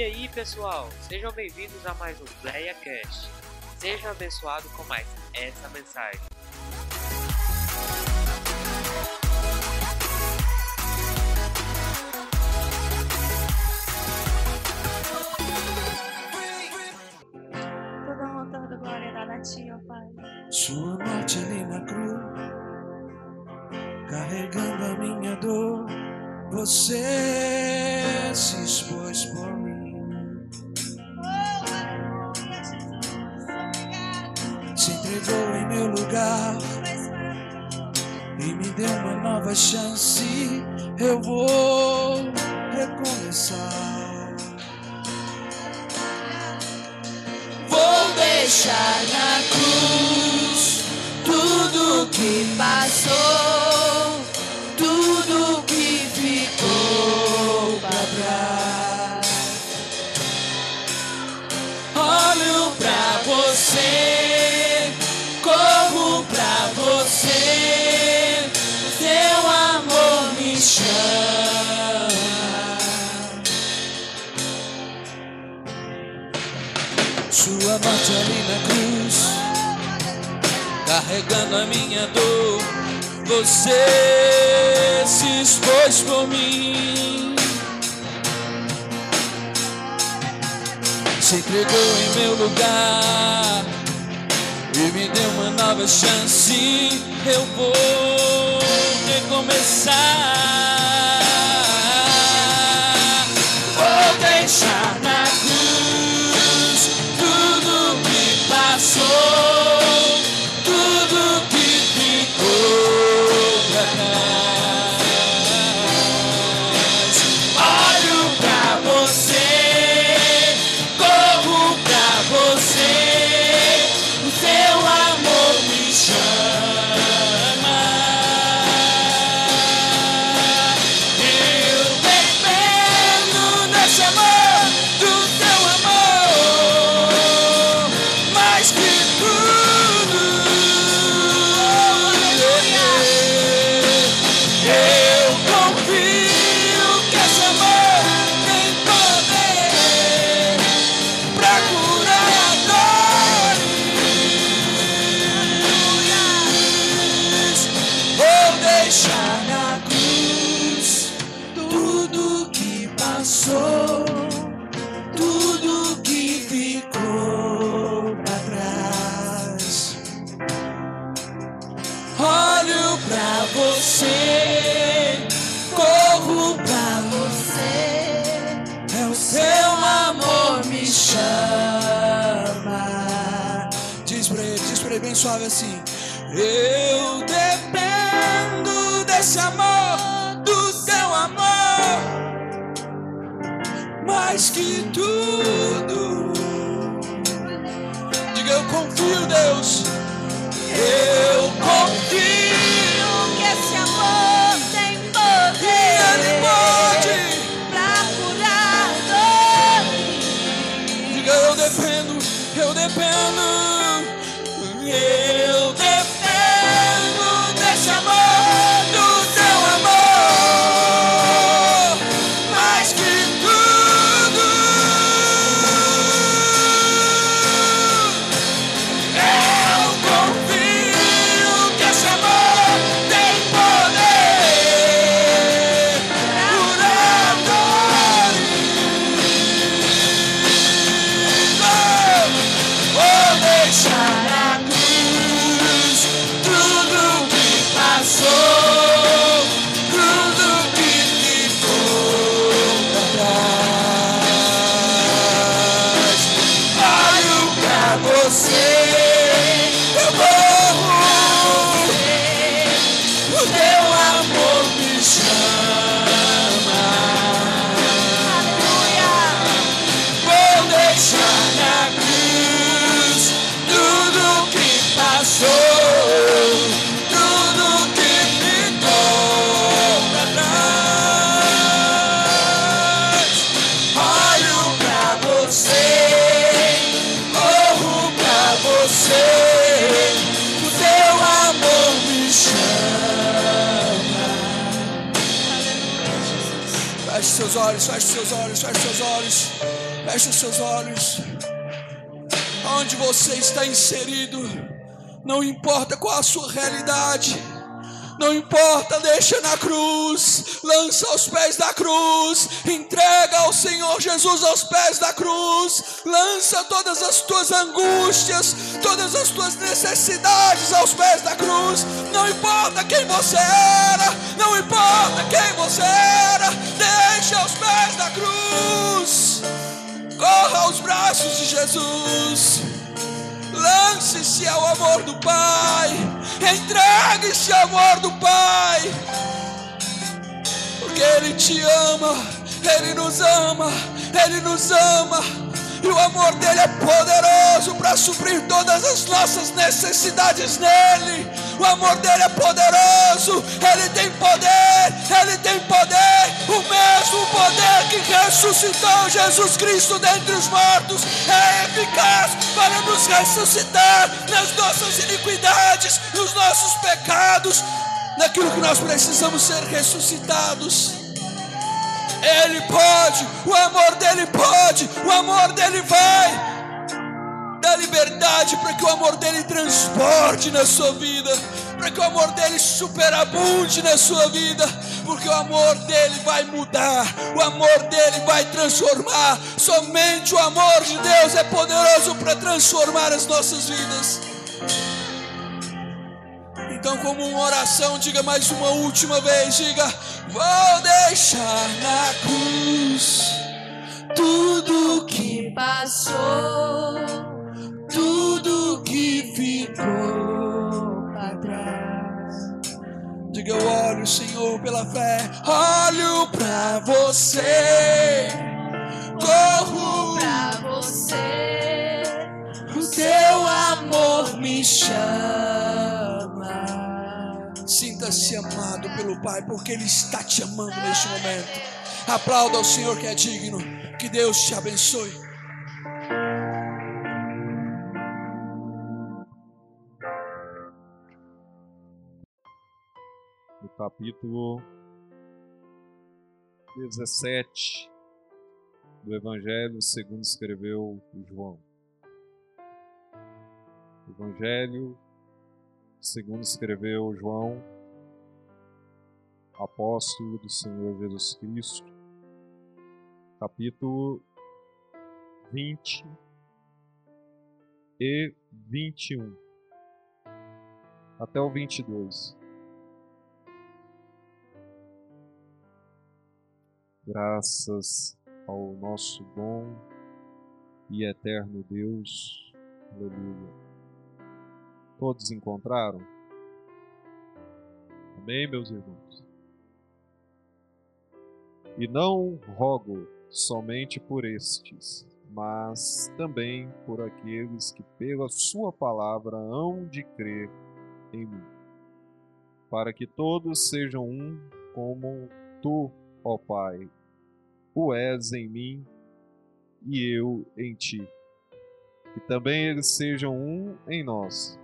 E aí pessoal, sejam bem-vindos a mais um PlayaCast. Seja abençoado com mais essa mensagem. morte ali na cruz, carregando a minha dor. Você se expôs por mim, se entregou em meu lugar e me deu uma nova chance. Eu vou recomeçar. Vou deixar. seus olhos, feche os seus olhos, feche os seus olhos, feche os seus olhos. Onde você está inserido, não importa qual a sua realidade. Não importa, deixa na cruz, lança aos pés da cruz, entrega ao Senhor Jesus aos pés da cruz, lança todas as tuas angústias, todas as tuas necessidades aos pés da cruz. Não importa quem você era, não importa quem você era, deixa aos pés da cruz. Corra aos braços de Jesus. Lance-se ao amor do Pai. Entregue-se ao amor do Pai. Porque Ele te ama. Ele nos ama. Ele nos ama. E o amor dele é poderoso para suprir todas as nossas necessidades nele. O amor dele é poderoso. Ele tem poder. Ele tem poder. O ressuscitou Jesus Cristo dentre os mortos é eficaz para nos ressuscitar nas nossas iniquidades, nos nossos pecados, naquilo que nós precisamos ser ressuscitados. Ele pode, o amor dele pode, o amor dele vai dar liberdade para que o amor dele transporte na sua vida, para que o amor dele superabunde na sua vida, porque o amor dele vai mudar, o amor dele vai transformar. Somente o amor de Deus é poderoso para transformar as nossas vidas. Então, como uma oração, diga mais uma última vez: diga, vou deixar na cruz tudo que passou, tudo que ficou. Diga, eu olho, Senhor, pela fé, olho para você, corro Pra você, o teu amor me chama. Sinta-se amado pelo Pai, porque Ele está te amando neste momento. Aplauda ao Senhor que é digno. Que Deus te abençoe. Capítulo 17 do Evangelho segundo escreveu João. Evangelho segundo escreveu João, apóstolo do Senhor Jesus Cristo, capítulo 20 e 21 até o 22. Graças ao nosso bom e eterno Deus. Aleluia. Todos encontraram? Amém, meus irmãos? E não rogo somente por estes, mas também por aqueles que pela sua palavra hão de crer em mim, para que todos sejam um como tu, ó Pai, o és em mim e eu em ti. Que também eles sejam um em nós,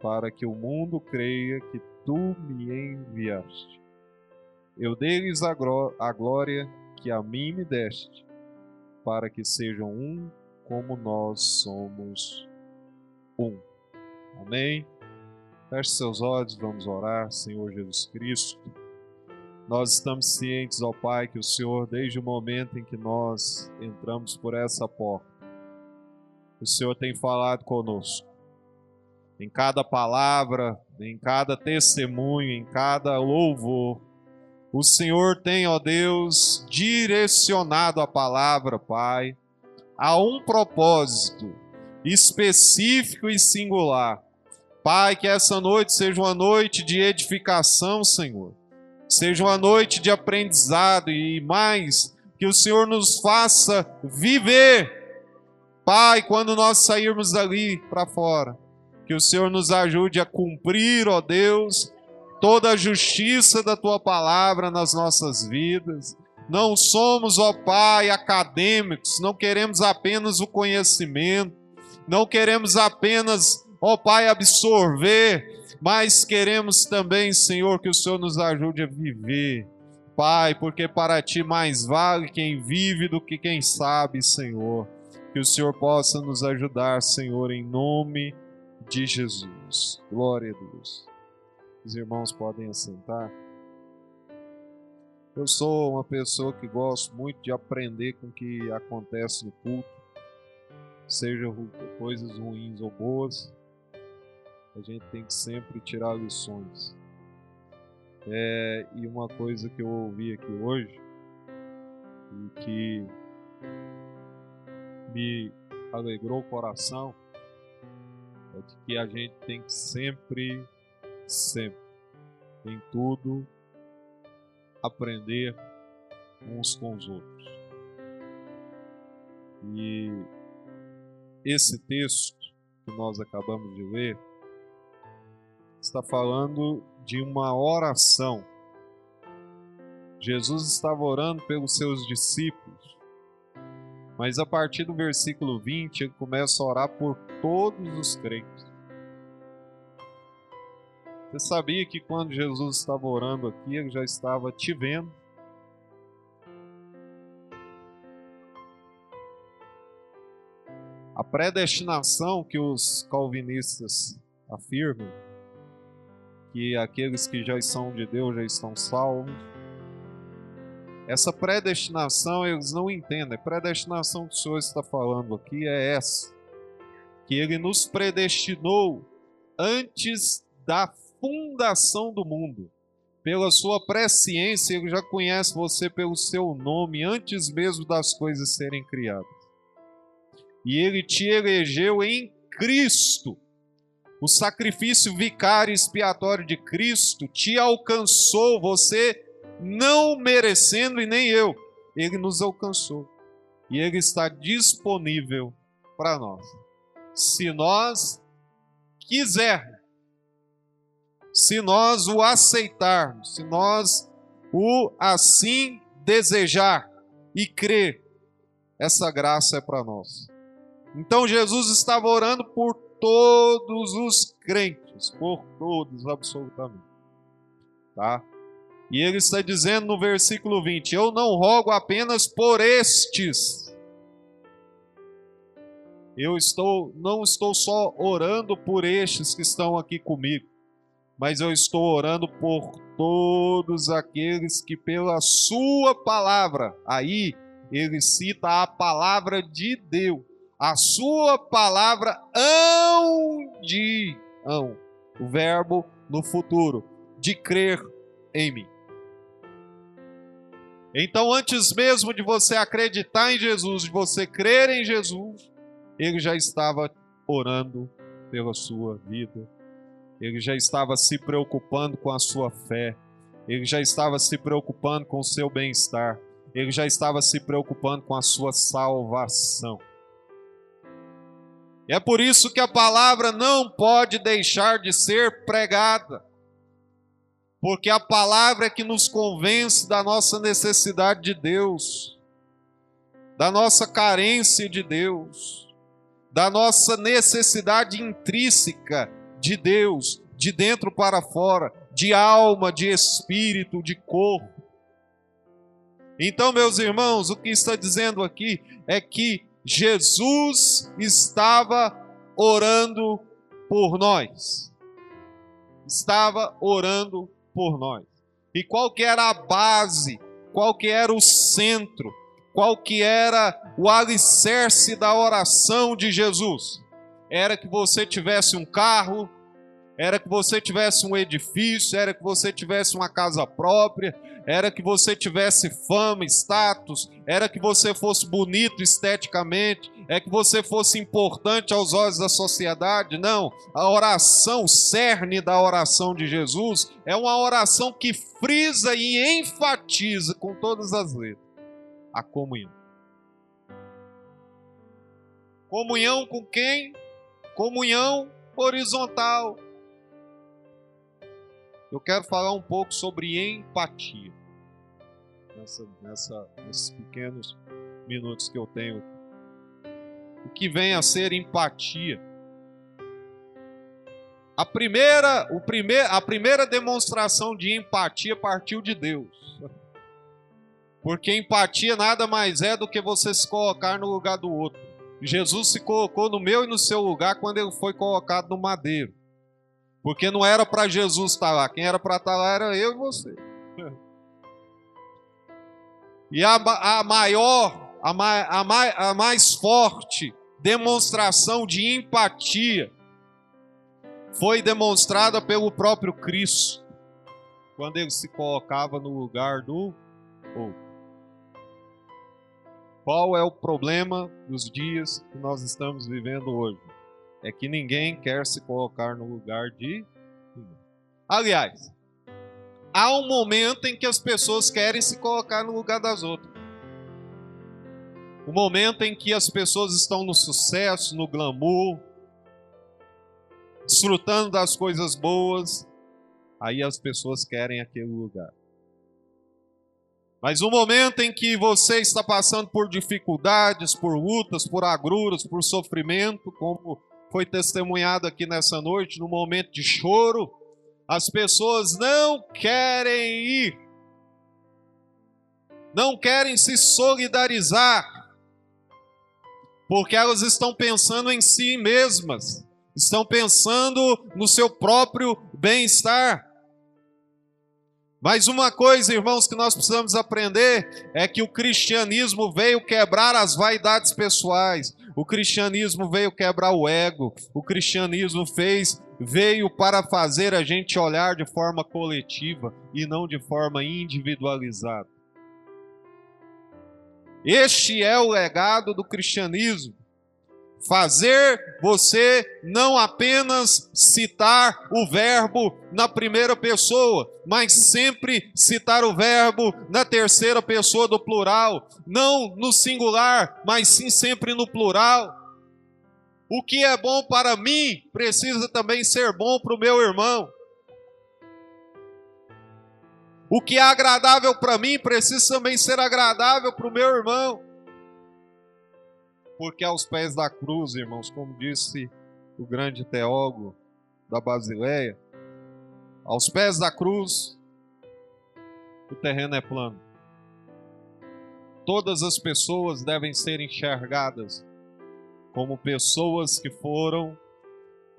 para que o mundo creia que tu me enviaste. Eu dei-lhes a, a glória que a mim me deste, para que sejam um como nós somos um. Amém? Feche seus olhos, vamos orar, Senhor Jesus Cristo. Nós estamos cientes, ó Pai, que o Senhor, desde o momento em que nós entramos por essa porta, o Senhor tem falado conosco. Em cada palavra, em cada testemunho, em cada louvor, o Senhor tem, ó Deus, direcionado a palavra, Pai, a um propósito específico e singular. Pai, que essa noite seja uma noite de edificação, Senhor seja uma noite de aprendizado e mais, que o Senhor nos faça viver. Pai, quando nós sairmos dali para fora, que o Senhor nos ajude a cumprir, ó Deus, toda a justiça da tua palavra nas nossas vidas. Não somos, ó Pai, acadêmicos, não queremos apenas o conhecimento, não queremos apenas, ó Pai, absorver, mas queremos também, Senhor, que o Senhor nos ajude a viver Pai, porque para ti mais vale quem vive do que quem sabe, Senhor. Que o Senhor possa nos ajudar, Senhor, em nome de Jesus. Glória a Deus. Os irmãos podem assentar. Eu sou uma pessoa que gosto muito de aprender com o que acontece no culto, seja coisas ruins ou boas. A gente tem que sempre tirar lições. É, e uma coisa que eu ouvi aqui hoje e que me alegrou o coração é de que a gente tem que sempre, sempre, em tudo, aprender uns com os outros. E esse texto que nós acabamos de ler está falando de uma oração. Jesus estava orando pelos seus discípulos, mas a partir do versículo 20 ele começa a orar por todos os crentes. Você sabia que quando Jesus estava orando aqui, ele já estava te vendo? A predestinação que os calvinistas afirmam que aqueles que já são de Deus já estão salvos. Essa predestinação eles não entendem. A predestinação que o Senhor está falando aqui é essa: que Ele nos predestinou antes da fundação do mundo. Pela sua presciência, Ele já conhece você pelo seu nome antes mesmo das coisas serem criadas. E Ele te elegeu em Cristo o sacrifício vicário expiatório de Cristo te alcançou, você não merecendo e nem eu. Ele nos alcançou. E ele está disponível para nós. Se nós quisermos, se nós o aceitarmos, se nós o assim desejar e crer, essa graça é para nós. Então Jesus estava orando por todos os crentes, por todos, absolutamente. Tá? E ele está dizendo no versículo 20: Eu não rogo apenas por estes. Eu estou, não estou só orando por estes que estão aqui comigo, mas eu estou orando por todos aqueles que, pela Sua palavra, aí ele cita a palavra de Deus, a sua palavra hão de, hão, o verbo no futuro, de crer em mim. Então, antes mesmo de você acreditar em Jesus, de você crer em Jesus, ele já estava orando pela sua vida, ele já estava se preocupando com a sua fé, ele já estava se preocupando com o seu bem-estar, ele já estava se preocupando com a sua salvação. É por isso que a palavra não pode deixar de ser pregada. Porque a palavra é que nos convence da nossa necessidade de Deus, da nossa carência de Deus, da nossa necessidade intrínseca de Deus, de dentro para fora, de alma, de espírito, de corpo. Então, meus irmãos, o que está dizendo aqui é que Jesus estava orando por nós. Estava orando por nós. E qual que era a base, qual que era o centro, qual que era o alicerce da oração de Jesus? Era que você tivesse um carro, era que você tivesse um edifício, era que você tivesse uma casa própria, era que você tivesse fama, status, era que você fosse bonito esteticamente, é que você fosse importante aos olhos da sociedade. Não, a oração, o cerne da oração de Jesus é uma oração que frisa e enfatiza com todas as letras a comunhão. Comunhão com quem? Comunhão horizontal, eu quero falar um pouco sobre empatia. Nessa, nessa, nesses pequenos minutos que eu tenho. O que vem a ser empatia? A primeira, o primeir, a primeira demonstração de empatia partiu de Deus. Porque empatia nada mais é do que você se colocar no lugar do outro. Jesus se colocou no meu e no seu lugar quando ele foi colocado no madeiro. Porque não era para Jesus estar lá, quem era para estar lá era eu e você. E a, a maior, a, a, a mais forte demonstração de empatia foi demonstrada pelo próprio Cristo, quando ele se colocava no lugar do outro. Qual é o problema dos dias que nós estamos vivendo hoje? É que ninguém quer se colocar no lugar de. Aliás, há um momento em que as pessoas querem se colocar no lugar das outras. O momento em que as pessoas estão no sucesso, no glamour, desfrutando das coisas boas, aí as pessoas querem aquele lugar. Mas o momento em que você está passando por dificuldades, por lutas, por agruras, por sofrimento, como foi testemunhado aqui nessa noite, no momento de choro, as pessoas não querem ir, não querem se solidarizar, porque elas estão pensando em si mesmas, estão pensando no seu próprio bem-estar. Mas uma coisa, irmãos, que nós precisamos aprender é que o cristianismo veio quebrar as vaidades pessoais. O cristianismo veio quebrar o ego. O cristianismo fez veio para fazer a gente olhar de forma coletiva e não de forma individualizada. Este é o legado do cristianismo fazer você não apenas citar o verbo na primeira pessoa, mas sempre citar o verbo na terceira pessoa do plural, não no singular, mas sim sempre no plural. O que é bom para mim precisa também ser bom para o meu irmão. O que é agradável para mim precisa também ser agradável para o meu irmão. Porque aos pés da cruz, irmãos, como disse o grande teólogo da Basileia, aos pés da cruz, o terreno é plano. Todas as pessoas devem ser enxergadas como pessoas que foram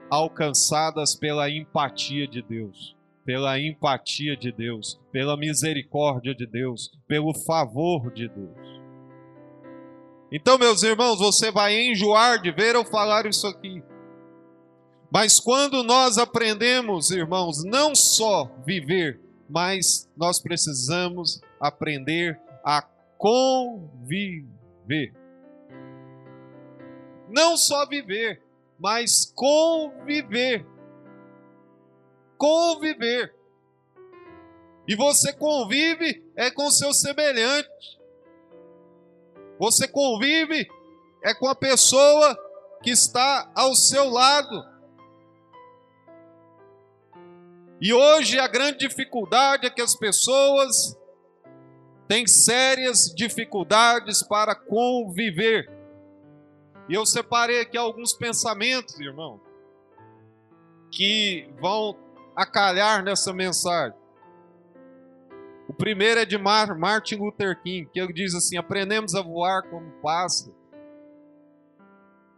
alcançadas pela empatia de Deus, pela empatia de Deus, pela misericórdia de Deus, pelo favor de Deus. Então, meus irmãos, você vai enjoar de ver eu falar isso aqui. Mas quando nós aprendemos, irmãos, não só viver, mas nós precisamos aprender a conviver. Não só viver, mas conviver. Conviver. E você convive é com seu semelhante. Você convive é com a pessoa que está ao seu lado. E hoje a grande dificuldade é que as pessoas têm sérias dificuldades para conviver. E eu separei aqui alguns pensamentos, irmão, que vão acalhar nessa mensagem. Primeiro é de Martin Luther King, que ele diz assim: aprendemos a voar como pássaro,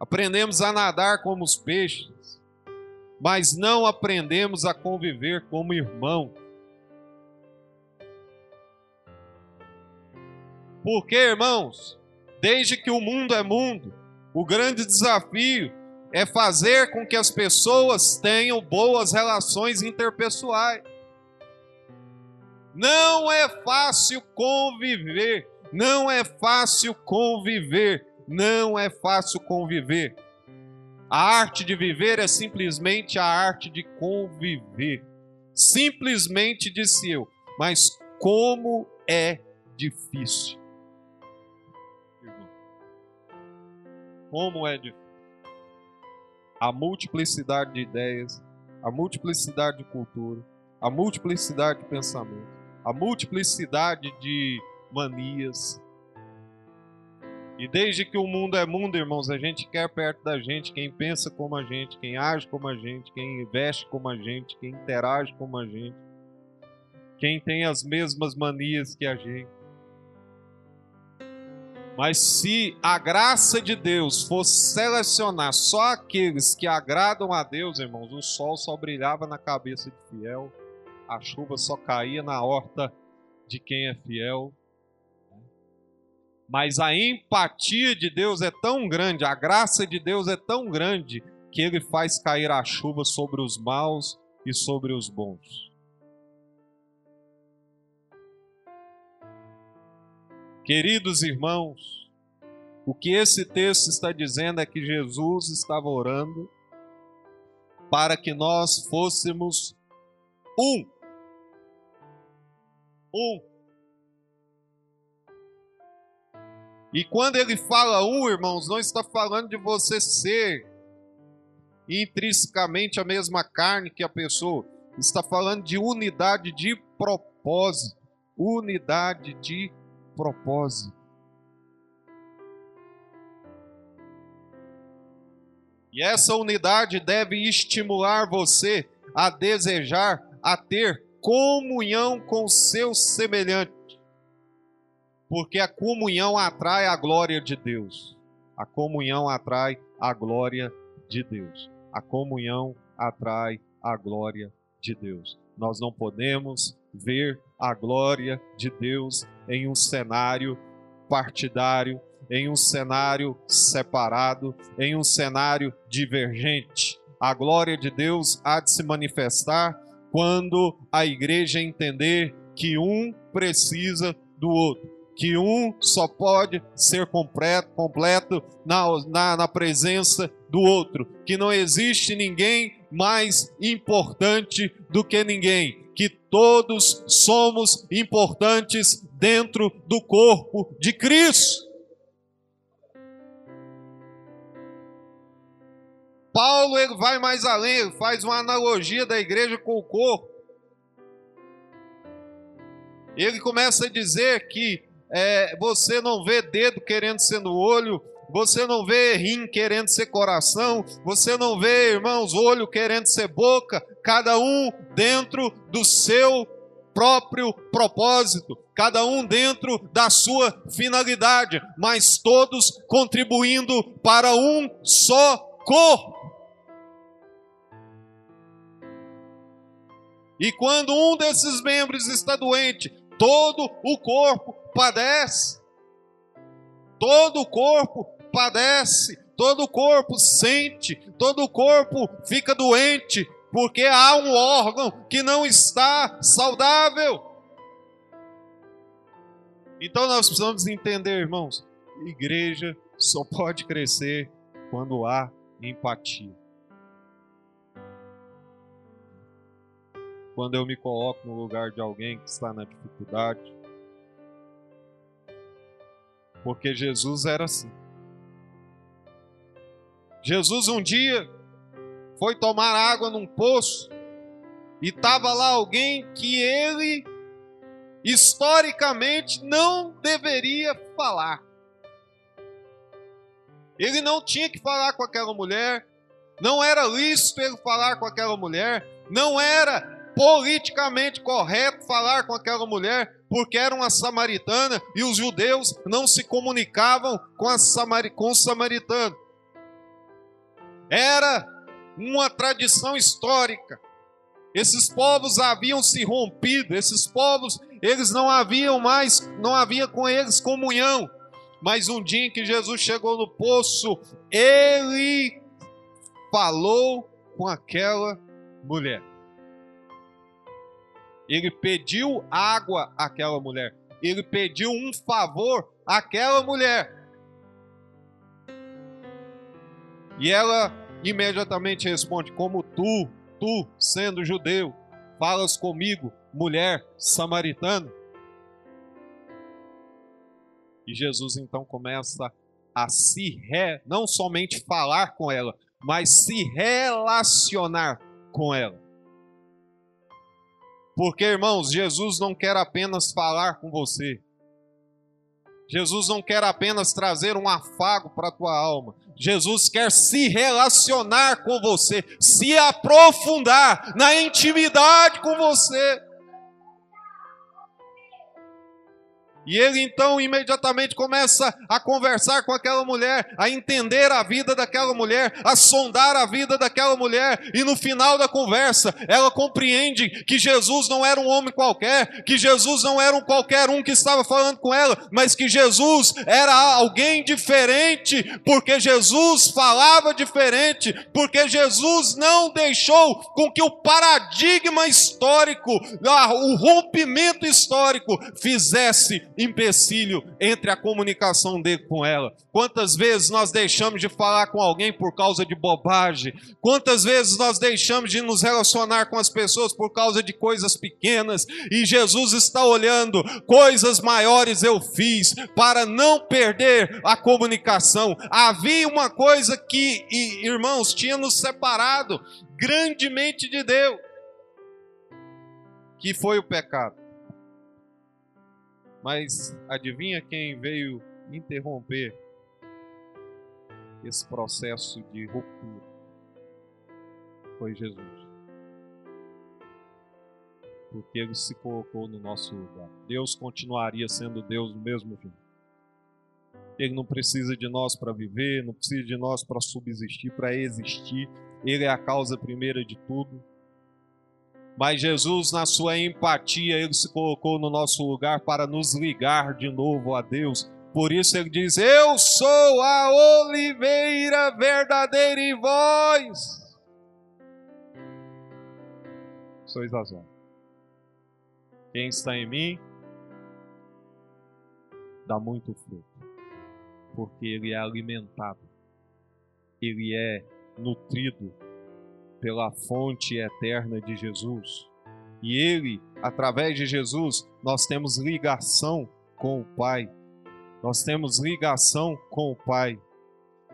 aprendemos a nadar como os peixes, mas não aprendemos a conviver como irmão. Porque, irmãos, desde que o mundo é mundo, o grande desafio é fazer com que as pessoas tenham boas relações interpessoais. Não é fácil conviver. Não é fácil conviver. Não é fácil conviver. A arte de viver é simplesmente a arte de conviver. Simplesmente disse eu. Mas como é difícil. Como é difícil. A multiplicidade de ideias, a multiplicidade de cultura, a multiplicidade de pensamento a multiplicidade de manias. E desde que o mundo é mundo, irmãos, a gente quer perto da gente quem pensa como a gente, quem age como a gente, quem veste como a gente, quem interage como a gente, quem tem as mesmas manias que a gente. Mas se a graça de Deus fosse selecionar só aqueles que agradam a Deus, irmãos, o sol só brilhava na cabeça de fiel, a chuva só caía na horta de quem é fiel. Mas a empatia de Deus é tão grande, a graça de Deus é tão grande, que ele faz cair a chuva sobre os maus e sobre os bons. Queridos irmãos, o que esse texto está dizendo é que Jesus estava orando para que nós fôssemos um. Um. E quando ele fala um, irmãos, não está falando de você ser intrinsecamente a mesma carne que a pessoa. Está falando de unidade de propósito. Unidade de propósito. E essa unidade deve estimular você a desejar, a ter comunhão com seu semelhante. Porque a comunhão atrai a glória de Deus. A comunhão atrai a glória de Deus. A comunhão atrai a glória de Deus. Nós não podemos ver a glória de Deus em um cenário partidário, em um cenário separado, em um cenário divergente. A glória de Deus há de se manifestar quando a igreja entender que um precisa do outro que um só pode ser completo, completo na, na, na presença do outro, que não existe ninguém mais importante do que ninguém, que todos somos importantes dentro do corpo de Cristo. Paulo ele vai mais além, ele faz uma analogia da igreja com o corpo. Ele começa a dizer que é, você não vê dedo querendo ser no olho, você não vê rim querendo ser coração, você não vê, irmãos, olho querendo ser boca, cada um dentro do seu próprio propósito, cada um dentro da sua finalidade, mas todos contribuindo para um só corpo. E quando um desses membros está doente, todo o corpo padece. Todo o corpo padece, todo o corpo sente, todo o corpo fica doente, porque há um órgão que não está saudável. Então nós precisamos entender, irmãos, igreja só pode crescer quando há empatia. Quando eu me coloco no lugar de alguém que está na dificuldade, porque Jesus era assim. Jesus um dia foi tomar água num poço e estava lá alguém que ele historicamente não deveria falar. Ele não tinha que falar com aquela mulher, não era lícito ele falar com aquela mulher, não era politicamente correto falar com aquela mulher, porque era uma samaritana e os judeus não se comunicavam com, a Samari, com os samaritanos. Era uma tradição histórica. Esses povos haviam se rompido, esses povos, eles não haviam mais, não havia com eles comunhão. Mas um dia em que Jesus chegou no poço, ele falou com aquela mulher. Ele pediu água àquela mulher. Ele pediu um favor àquela mulher. E ela imediatamente responde: Como tu, tu, sendo judeu, falas comigo, mulher samaritana? E Jesus então começa a se re, não somente falar com ela, mas se relacionar com ela. Porque, irmãos, Jesus não quer apenas falar com você. Jesus não quer apenas trazer um afago para a tua alma. Jesus quer se relacionar com você, se aprofundar na intimidade com você. E ele então imediatamente começa a conversar com aquela mulher, a entender a vida daquela mulher, a sondar a vida daquela mulher, e no final da conversa, ela compreende que Jesus não era um homem qualquer, que Jesus não era um qualquer um que estava falando com ela, mas que Jesus era alguém diferente, porque Jesus falava diferente, porque Jesus não deixou com que o paradigma histórico, o rompimento histórico, fizesse empecilho entre a comunicação dele com ela. Quantas vezes nós deixamos de falar com alguém por causa de bobagem? Quantas vezes nós deixamos de nos relacionar com as pessoas por causa de coisas pequenas? E Jesus está olhando, coisas maiores eu fiz para não perder a comunicação. Havia uma coisa que, irmãos, tinha nos separado grandemente de Deus, que foi o pecado. Mas adivinha quem veio interromper esse processo de ruptura? Foi Jesus. Porque ele se colocou no nosso lugar. Deus continuaria sendo Deus do mesmo jeito. Ele não precisa de nós para viver, não precisa de nós para subsistir, para existir. Ele é a causa primeira de tudo. Mas Jesus, na sua empatia, ele se colocou no nosso lugar para nos ligar de novo a Deus. Por isso ele diz: Eu sou a oliveira verdadeira em vós. Sois as Quem está em mim dá muito fruto, porque ele é alimentado, ele é nutrido pela fonte eterna de Jesus. E ele, através de Jesus, nós temos ligação com o Pai. Nós temos ligação com o Pai.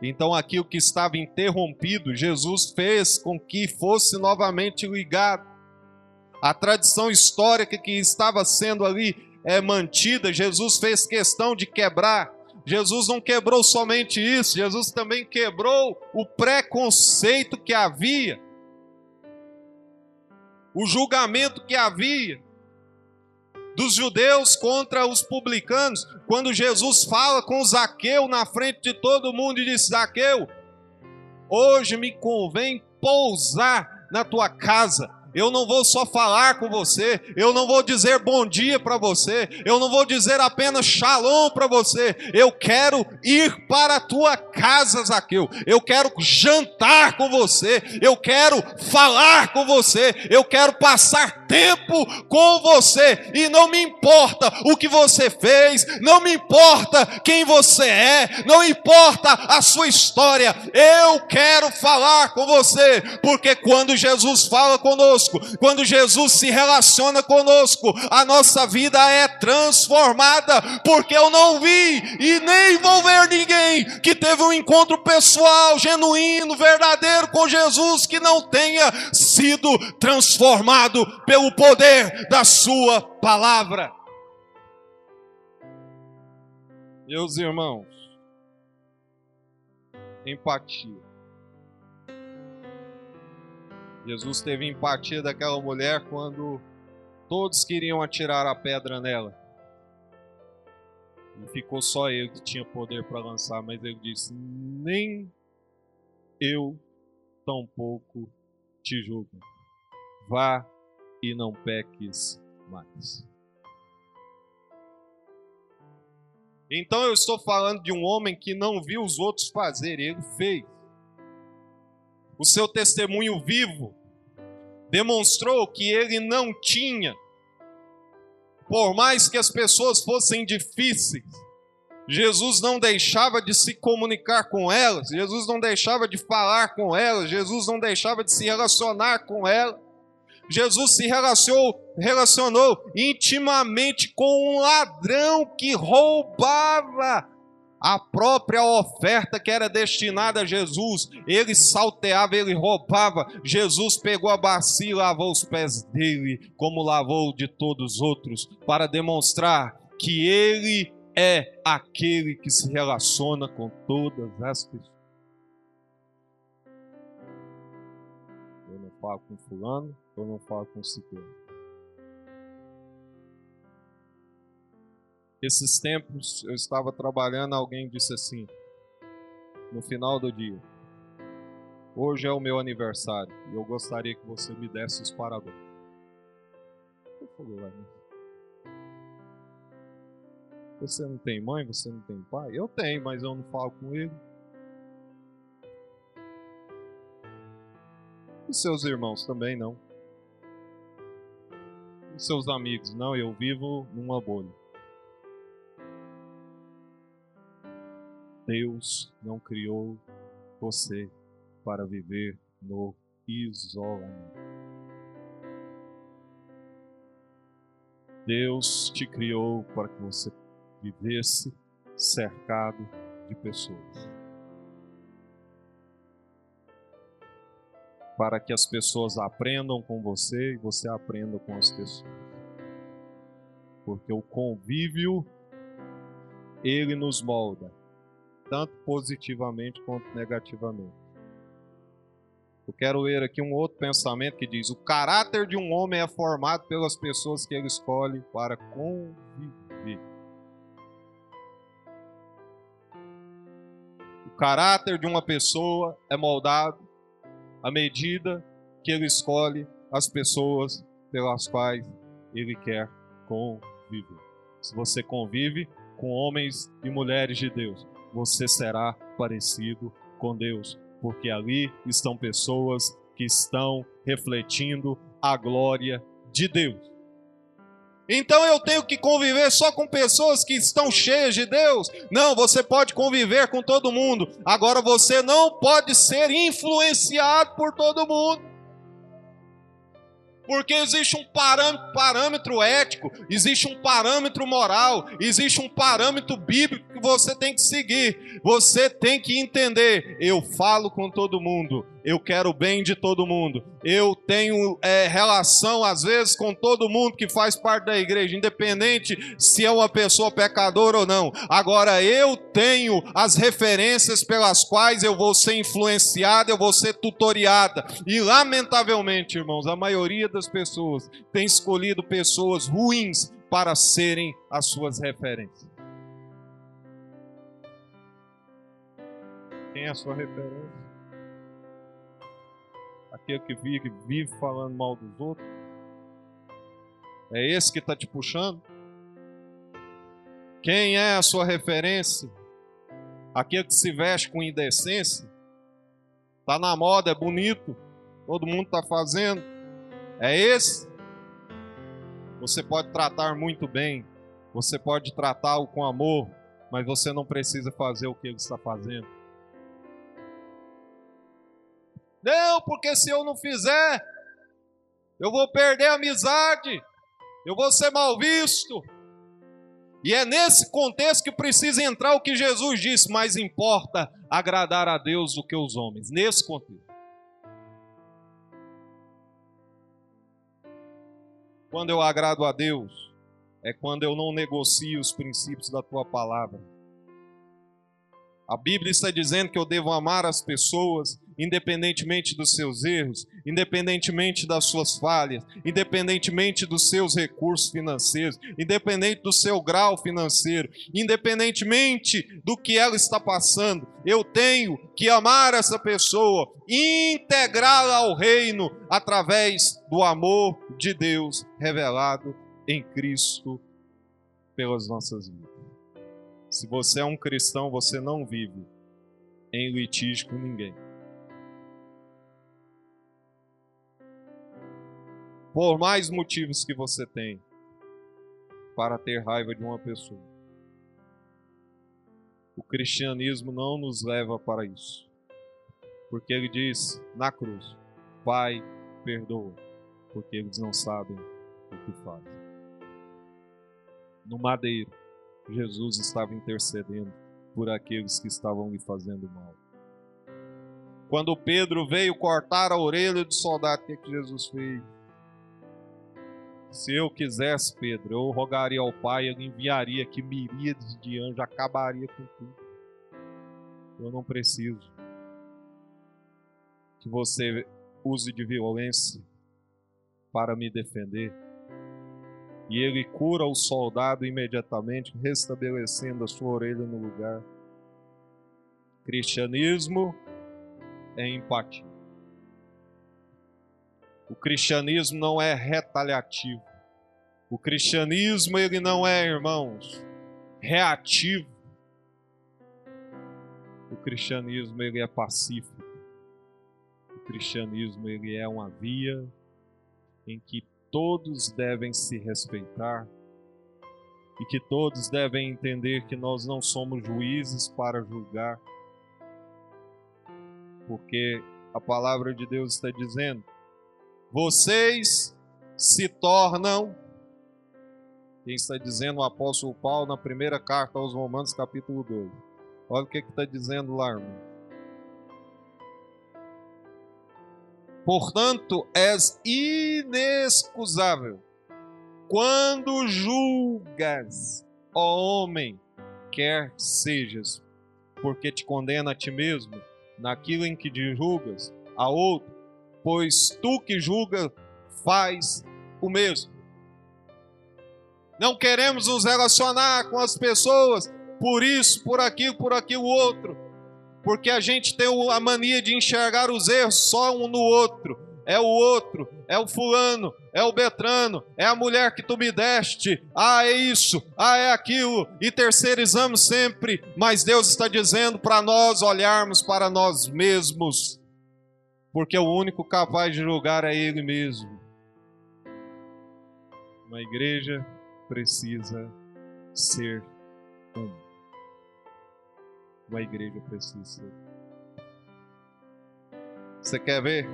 Então, aquilo que estava interrompido, Jesus fez com que fosse novamente ligado. A tradição histórica que estava sendo ali é, mantida, Jesus fez questão de quebrar. Jesus não quebrou somente isso, Jesus também quebrou o preconceito que havia o julgamento que havia dos judeus contra os publicanos, quando Jesus fala com Zaqueu na frente de todo mundo e diz: Zaqueu, hoje me convém pousar na tua casa eu não vou só falar com você, eu não vou dizer bom dia para você, eu não vou dizer apenas shalom para você. Eu quero ir para a tua casa, Zaqueu. Eu quero jantar com você, eu quero falar com você, eu quero passar tempo com você. E não me importa o que você fez, não me importa quem você é, não importa a sua história. Eu quero falar com você, porque quando Jesus fala conosco, conosco, quando Jesus se relaciona conosco, a nossa vida é transformada, porque eu não vi e nem vou ver ninguém que teve um encontro pessoal, genuíno, verdadeiro com Jesus que não tenha sido transformado pelo poder da Sua palavra. Meus irmãos, empatia Jesus teve empatia daquela mulher quando todos queriam atirar a pedra nela. E ficou só ele que tinha poder para lançar, mas ele disse: Nem eu tampouco te julgo. Vá e não peques mais. Então eu estou falando de um homem que não viu os outros fazer, ele fez o seu testemunho vivo demonstrou que ele não tinha, por mais que as pessoas fossem difíceis, Jesus não deixava de se comunicar com elas, Jesus não deixava de falar com elas, Jesus não deixava de se relacionar com elas. Jesus se relacionou, relacionou intimamente com um ladrão que roubava a própria oferta que era destinada a Jesus, ele salteava, ele roubava. Jesus pegou a bacia e lavou os pés dele, como lavou de todos os outros, para demonstrar que ele é aquele que se relaciona com todas as pessoas. Eu não falo com fulano, eu não falo com ciclano. Esses tempos eu estava trabalhando, alguém disse assim, no final do dia: Hoje é o meu aniversário e eu gostaria que você me desse os parabéns. Eu falei, você não tem mãe, você não tem pai? Eu tenho, mas eu não falo com ele. E seus irmãos também não. E seus amigos? Não, eu vivo numa bolha. Deus não criou você para viver no isolamento. Deus te criou para que você vivesse cercado de pessoas. Para que as pessoas aprendam com você e você aprenda com as pessoas. Porque o convívio, ele nos molda tanto positivamente quanto negativamente. Eu quero ler aqui um outro pensamento que diz: o caráter de um homem é formado pelas pessoas que ele escolhe para conviver. O caráter de uma pessoa é moldado à medida que ele escolhe as pessoas pelas quais ele quer conviver. Se você convive com homens e mulheres de Deus, você será parecido com Deus, porque ali estão pessoas que estão refletindo a glória de Deus. Então eu tenho que conviver só com pessoas que estão cheias de Deus? Não, você pode conviver com todo mundo. Agora você não pode ser influenciado por todo mundo. Porque existe um parâmetro ético, existe um parâmetro moral, existe um parâmetro bíblico você tem que seguir. Você tem que entender: eu falo com todo mundo, eu quero o bem de todo mundo, eu tenho é, relação, às vezes, com todo mundo que faz parte da igreja, independente se é uma pessoa pecadora ou não. Agora, eu tenho as referências pelas quais eu vou ser influenciada, eu vou ser tutoriada. E, lamentavelmente, irmãos, a maioria das pessoas tem escolhido pessoas ruins para serem as suas referências. Quem é a sua referência? Aquele que vive, vive falando mal dos outros? É esse que está te puxando? Quem é a sua referência? Aquele que se veste com indecência? Está na moda, é bonito, todo mundo está fazendo. É esse? Você pode tratar muito bem, você pode tratá-lo com amor, mas você não precisa fazer o que ele está fazendo. Não, porque se eu não fizer, eu vou perder a amizade, eu vou ser mal visto. E é nesse contexto que precisa entrar o que Jesus disse: mais importa agradar a Deus do que os homens. Nesse contexto. Quando eu agrado a Deus, é quando eu não negocio os princípios da tua palavra. A Bíblia está dizendo que eu devo amar as pessoas independentemente dos seus erros, independentemente das suas falhas, independentemente dos seus recursos financeiros, independente do seu grau financeiro, independentemente do que ela está passando, eu tenho que amar essa pessoa, integrá-la ao reino através do amor de Deus revelado em Cristo pelas nossas vidas. Se você é um cristão, você não vive em litígio com ninguém. Por mais motivos que você tem para ter raiva de uma pessoa. O cristianismo não nos leva para isso. Porque ele diz na cruz: Pai, perdoa, porque eles não sabem o que fazem. No madeiro, Jesus estava intercedendo por aqueles que estavam lhe fazendo mal. Quando Pedro veio cortar a orelha do soldado, o que, é que Jesus fez? Se eu quisesse, Pedro, eu rogaria ao Pai, ele enviaria aqui miríades de anjos, acabaria com tudo. Eu não preciso que você use de violência para me defender. E ele cura o soldado imediatamente, restabelecendo a sua orelha no lugar. Cristianismo é empatia. O cristianismo não é retaliativo. O cristianismo ele não é, irmãos, reativo. O cristianismo ele é pacífico. O cristianismo ele é uma via em que todos devem se respeitar e que todos devem entender que nós não somos juízes para julgar. Porque a palavra de Deus está dizendo: vocês se tornam quem está dizendo o apóstolo Paulo na primeira carta aos Romanos, capítulo 2. Olha o que está dizendo lá, irmão. Portanto, és inexcusável quando julgas, ó homem, quer sejas, porque te condena a ti mesmo naquilo em que julgas a outro, pois tu que julgas faz o mesmo. Não queremos nos relacionar com as pessoas por isso, por aquilo, por aquilo outro. Porque a gente tem a mania de enxergar os erros só um no outro. É o outro, é o fulano, é o Betrano, é a mulher que tu me deste. Ah, é isso, ah, é aquilo. E terceirizamos sempre. Mas Deus está dizendo para nós olharmos para nós mesmos. Porque o único capaz de julgar é Ele mesmo. Uma igreja precisa ser um. Uma igreja precisa ser. Você quer ver?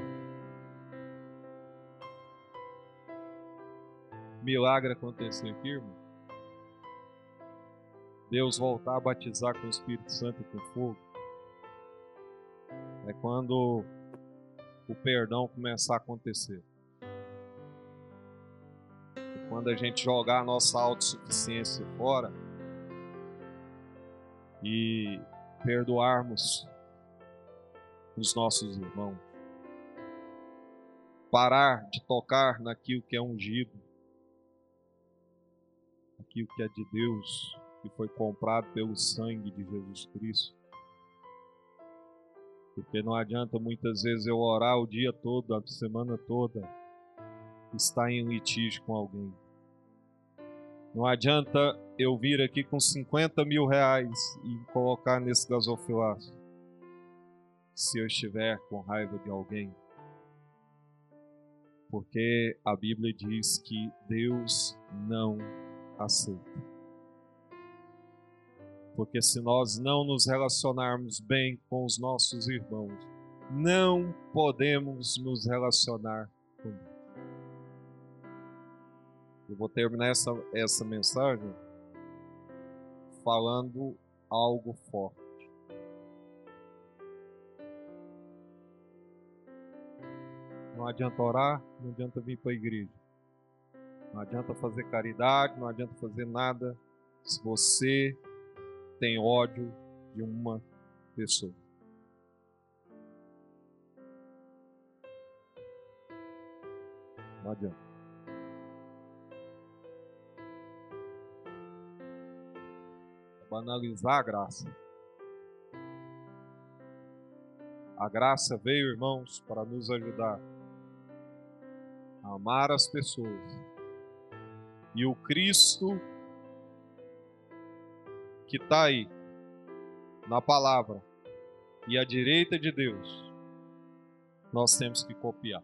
Milagre acontecer aqui, irmão. Deus voltar a batizar com o Espírito Santo e com fogo. É quando o perdão começar a acontecer quando a gente jogar a nossa autossuficiência fora e perdoarmos os nossos irmãos, parar de tocar naquilo que é ungido, aquilo que é de Deus, que foi comprado pelo sangue de Jesus Cristo. Porque não adianta muitas vezes eu orar o dia todo, a semana toda, estar em litígio com alguém. Não adianta eu vir aqui com 50 mil reais e colocar nesse gasofilaço. Se eu estiver com raiva de alguém. Porque a Bíblia diz que Deus não aceita. Porque se nós não nos relacionarmos bem com os nossos irmãos, não podemos nos relacionar com Deus. Eu vou terminar essa, essa mensagem falando algo forte. Não adianta orar, não adianta vir para a igreja. Não adianta fazer caridade, não adianta fazer nada se você tem ódio de uma pessoa. Não adianta. banalizar a graça. A graça veio, irmãos, para nos ajudar a amar as pessoas. E o Cristo que está aí, na palavra, e à direita de Deus, nós temos que copiar.